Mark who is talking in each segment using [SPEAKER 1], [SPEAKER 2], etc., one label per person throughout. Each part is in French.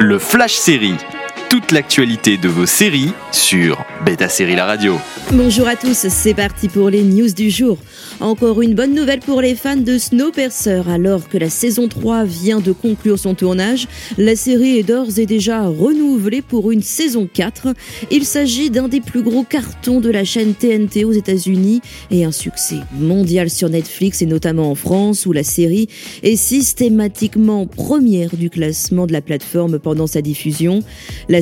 [SPEAKER 1] Le Flash Série. Toute l'actualité de vos séries sur Beta Série La Radio.
[SPEAKER 2] Bonjour à tous, c'est parti pour les news du jour. Encore une bonne nouvelle pour les fans de Snowpiercer. Alors que la saison 3 vient de conclure son tournage, la série est d'ores et déjà renouvelée pour une saison 4. Il s'agit d'un des plus gros cartons de la chaîne TNT aux États-Unis et un succès mondial sur Netflix et notamment en France où la série est systématiquement première du classement de la plateforme pendant sa diffusion.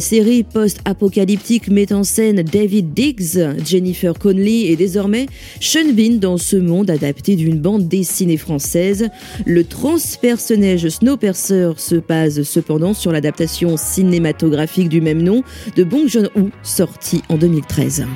[SPEAKER 2] Série post-apocalyptique met en scène David Diggs, Jennifer Connelly et désormais Sean Bean dans ce monde adapté d'une bande dessinée française. Le transpersonnage Snowpiercer se base cependant sur l'adaptation cinématographique du même nom de Bong Joon-ho, sorti en 2013.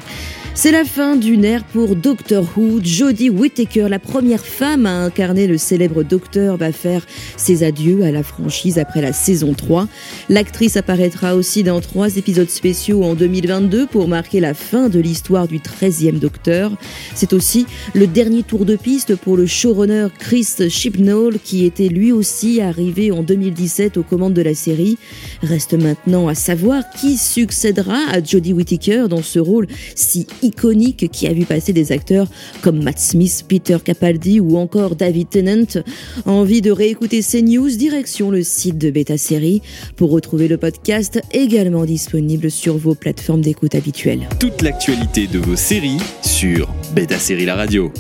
[SPEAKER 2] C'est la fin d'une ère pour Doctor Who. Jodie Whittaker, la première femme à incarner le célèbre docteur, va faire ses adieux à la franchise après la saison 3. L'actrice apparaîtra aussi dans trois épisodes spéciaux en 2022 pour marquer la fin de l'histoire du 13e docteur. C'est aussi le dernier tour de piste pour le showrunner Chris Chibnall qui était lui aussi arrivé en 2017 aux commandes de la série. Reste maintenant à savoir qui succédera à Jodie Whittaker dans ce rôle si iconique qui a vu passer des acteurs comme Matt Smith, Peter Capaldi ou encore David Tennant. Envie de réécouter ces news Direction le site de Beta Série pour retrouver le podcast également disponible sur vos plateformes d'écoute habituelles.
[SPEAKER 1] Toute l'actualité de vos séries sur Beta Série La Radio.